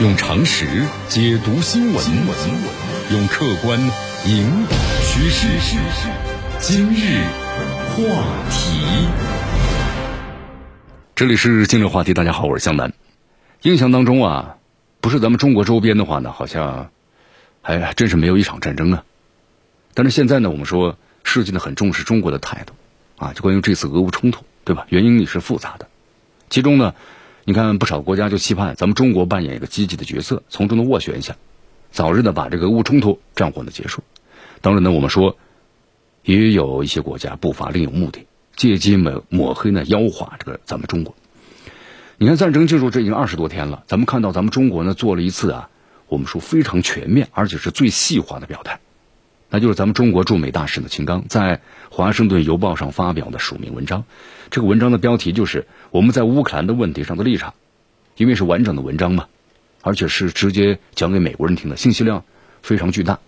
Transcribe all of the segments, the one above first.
用常识解读新闻，用客观引导趋势。今日话题，这里是今日话题。大家好，我是江南。印象当中啊，不是咱们中国周边的话呢，好像还真是没有一场战争啊。但是现在呢，我们说世界呢很重视中国的态度啊，就关于这次俄乌冲突，对吧？原因也是复杂的，其中呢。你看，不少国家就期盼咱们中国扮演一个积极的角色，从中的斡旋一下，早日的把这个俄乌冲突战火的结束。当然呢，我们说，也有一些国家不乏另有目的，借机抹抹黑呢，妖化这个咱们中国。你看，战争进入这已经二十多天了，咱们看到咱们中国呢做了一次啊，我们说非常全面，而且是最细化的表态，那就是咱们中国驻美大使的秦刚在《华盛顿邮报》上发表的署名文章。这个文章的标题就是我们在乌克兰的问题上的立场，因为是完整的文章嘛，而且是直接讲给美国人听的，信息量非常巨大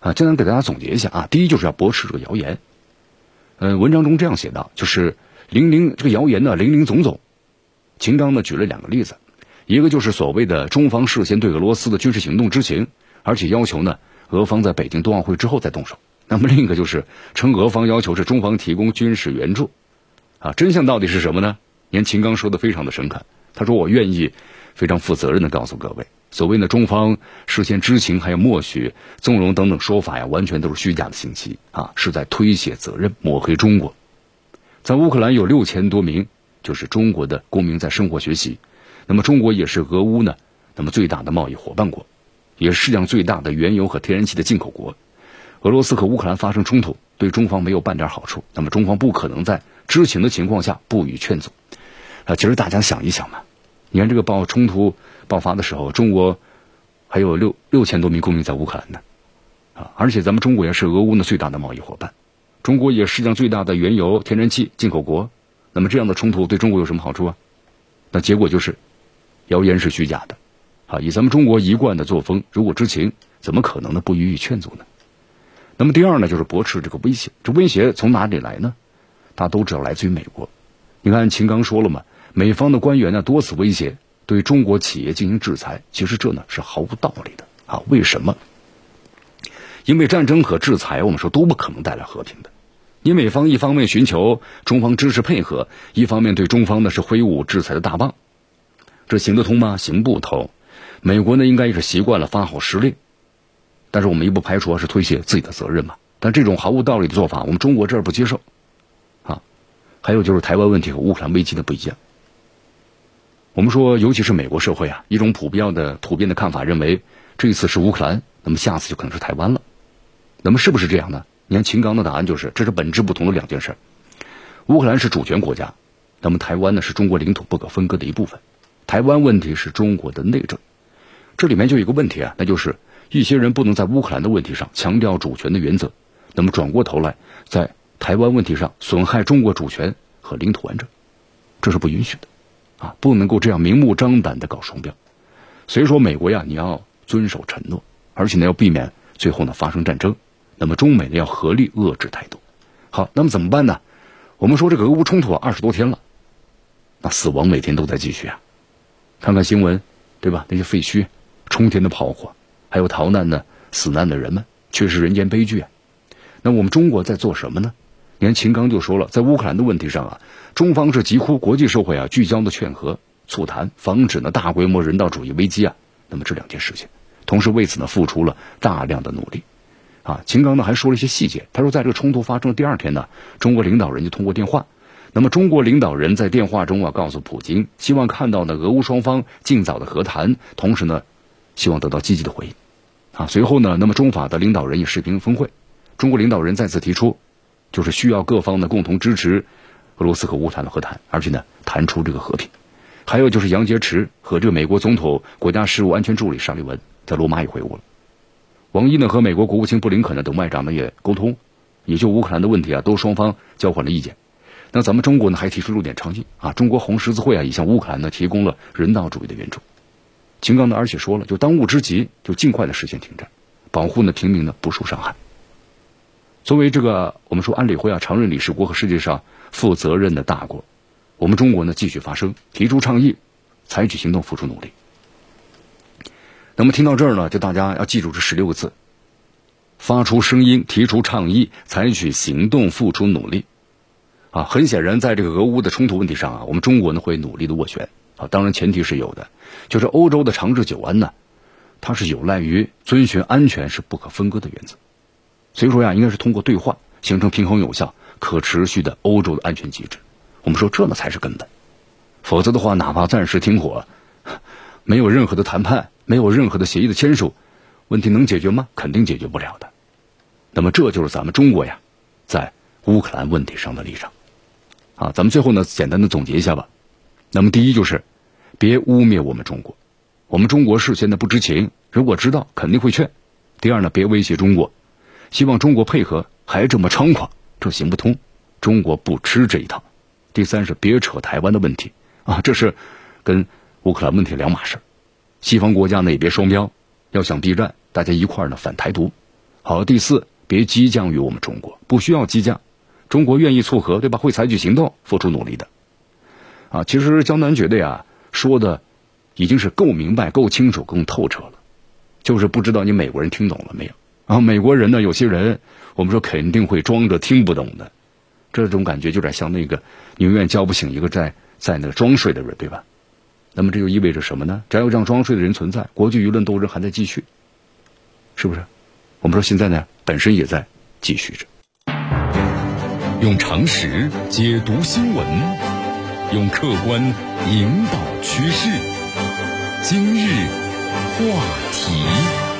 啊。简单给大家总结一下啊，第一就是要驳斥这个谣言。嗯，文章中这样写道，就是零零这个谣言呢，零零总总。秦刚呢举了两个例子，一个就是所谓的中方事先对俄罗斯的军事行动知情，而且要求呢俄方在北京冬奥会之后再动手。那么另一个就是称俄方要求是中方提供军事援助。啊，真相到底是什么呢？您秦刚说的非常的诚恳，他说我愿意非常负责任的告诉各位，所谓呢中方事先知情还有默许、纵容等等说法呀，完全都是虚假的信息啊，是在推卸责任、抹黑中国。在乌克兰有六千多名就是中国的公民在生活学习，那么中国也是俄乌呢那么最大的贸易伙伴国，也是世界上最大的原油和天然气的进口国。俄罗斯和乌克兰发生冲突，对中方没有半点好处，那么中方不可能在。知情的情况下不予劝阻，啊，其实大家想一想嘛，你看这个爆冲突爆发的时候，中国还有六六千多名公民在乌克兰呢，啊，而且咱们中国也是俄乌的最大的贸易伙伴，中国也是世界上最大的原油、天然气进口国，那么这样的冲突对中国有什么好处啊？那结果就是谣言是虚假的，啊，以咱们中国一贯的作风，如果知情，怎么可能呢不予以劝阻呢？那么第二呢，就是驳斥这个威胁，这威胁从哪里来呢？大家都知道来自于美国，你看秦刚说了嘛，美方的官员呢多次威胁对中国企业进行制裁，其实这呢是毫无道理的啊！为什么？因为战争和制裁，我们说都不可能带来和平的。你美方一方面寻求中方支持配合，一方面对中方呢是挥舞制裁的大棒，这行得通吗？行不通。美国呢应该也是习惯了发号施令，但是我们也不排除是推卸自己的责任嘛。但这种毫无道理的做法，我们中国这儿不接受。啊还有就是台湾问题和乌克兰危机的不一样。我们说，尤其是美国社会啊，一种普遍的普遍的看法认为，这一次是乌克兰，那么下次就可能是台湾了。那么是不是这样呢？你看秦刚的答案就是，这是本质不同的两件事。乌克兰是主权国家，那么台湾呢是中国领土不可分割的一部分。台湾问题是中国的内政，这里面就有一个问题啊，那就是一些人不能在乌克兰的问题上强调主权的原则，那么转过头来在。台湾问题上损害中国主权和领土完整，这是不允许的，啊，不能够这样明目张胆的搞双标。所以说，美国呀，你要遵守承诺，而且呢，要避免最后呢发生战争。那么，中美呢要合力遏制台独。好，那么怎么办呢？我们说这个俄乌冲突啊，二十多天了，那死亡每天都在继续啊。看看新闻，对吧？那些废墟、冲天的炮火，还有逃难的死难的人们，却是人间悲剧啊。那我们中国在做什么呢？你看秦刚就说了，在乌克兰的问题上啊，中方是急呼国际社会啊聚焦的劝和促谈，防止呢大规模人道主义危机啊。那么这两件事情，同时为此呢付出了大量的努力，啊，秦刚呢还说了一些细节。他说，在这个冲突发生的第二天呢，中国领导人就通过电话，那么中国领导人在电话中啊告诉普京，希望看到呢俄乌双方尽早的和谈，同时呢，希望得到积极的回应，啊，随后呢，那么中法的领导人也视频峰会，中国领导人再次提出。就是需要各方的共同支持，俄罗斯和乌克兰的和谈，而且呢谈出这个和平。还有就是杨洁篪和这个美国总统国家事务安全助理沙利文在罗马也会晤了。王毅呢和美国国务卿布林肯呢等外长呢也沟通，也就乌克兰的问题啊都双方交换了意见。那咱们中国呢还提出六点倡议啊，中国红十字会啊也向乌克兰呢提供了人道主义的援助。秦刚呢而且说了，就当务之急就尽快的实现停战，保护呢平民呢不受伤害。作为这个我们说安理会啊常任理事国和世界上负责任的大国，我们中国呢继续发声，提出倡议，采取行动，付出努力。那么听到这儿呢，就大家要记住这十六个字：发出声音，提出倡议，采取行动，付出努力。啊，很显然，在这个俄乌的冲突问题上啊，我们中国呢会努力的斡旋。啊，当然前提是有的，就是欧洲的长治久安呢，它是有赖于遵循安全是不可分割的原则。所以说呀，应该是通过对话形成平衡有效、可持续的欧洲的安全机制。我们说这呢才是根本，否则的话，哪怕暂时停火，没有任何的谈判，没有任何的协议的签署，问题能解决吗？肯定解决不了的。那么这就是咱们中国呀，在乌克兰问题上的立场。啊，咱们最后呢，简单的总结一下吧。那么第一就是，别污蔑我们中国，我们中国事现在不知情，如果知道肯定会劝。第二呢，别威胁中国，希望中国配合，还这么猖狂，这行不通，中国不吃这一套。第三是别扯台湾的问题啊，这是跟乌克兰问题两码事。西方国家呢也别双标，要想避战，大家一块儿呢反台独。好，第四别激将于我们中国，不需要激将，中国愿意撮合，对吧？会采取行动，付出努力的。啊，其实江南觉得呀，说的已经是够明白、够清楚、够透彻了，就是不知道你美国人听懂了没有？啊，美国人呢，有些人我们说肯定会装着听不懂的，这种感觉有点像那个宁愿叫不醒一个在在那个装睡的人，对吧？那么这就意味着什么呢？只要有这样装睡的人存在，国际舆论斗争还在继续，是不是？我们说现在呢，本身也在继续着，用常识解读新闻。用客观引导趋势。今日话题。